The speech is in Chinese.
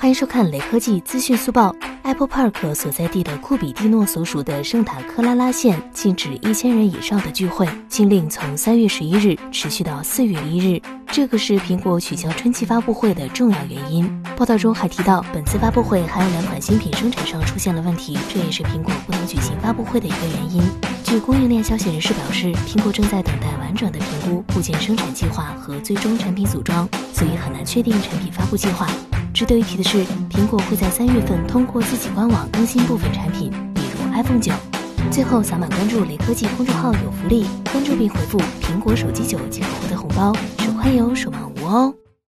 欢迎收看雷科技资讯速报。Apple Park 所在地的库比蒂诺所属的圣塔克拉拉县禁止一千人以上的聚会，禁令从三月十一日持续到四月一日。这个是苹果取消春季发布会的重要原因。报道中还提到，本次发布会还有两款新品生产上出现了问题，这也是苹果不能举行发布会的一个原因。据供应链消息人士表示，苹果正在等待完整的评估部件生产计划和最终产品组装，所以很难确定产品发布计划。值得一提的是，苹果会在三月份通过自己官网更新部分产品，比如 iPhone 九。最后，扫码关注雷科技公众号有福利，关注并回复“苹果手机九”即可获得红包，手快有，手慢无哦。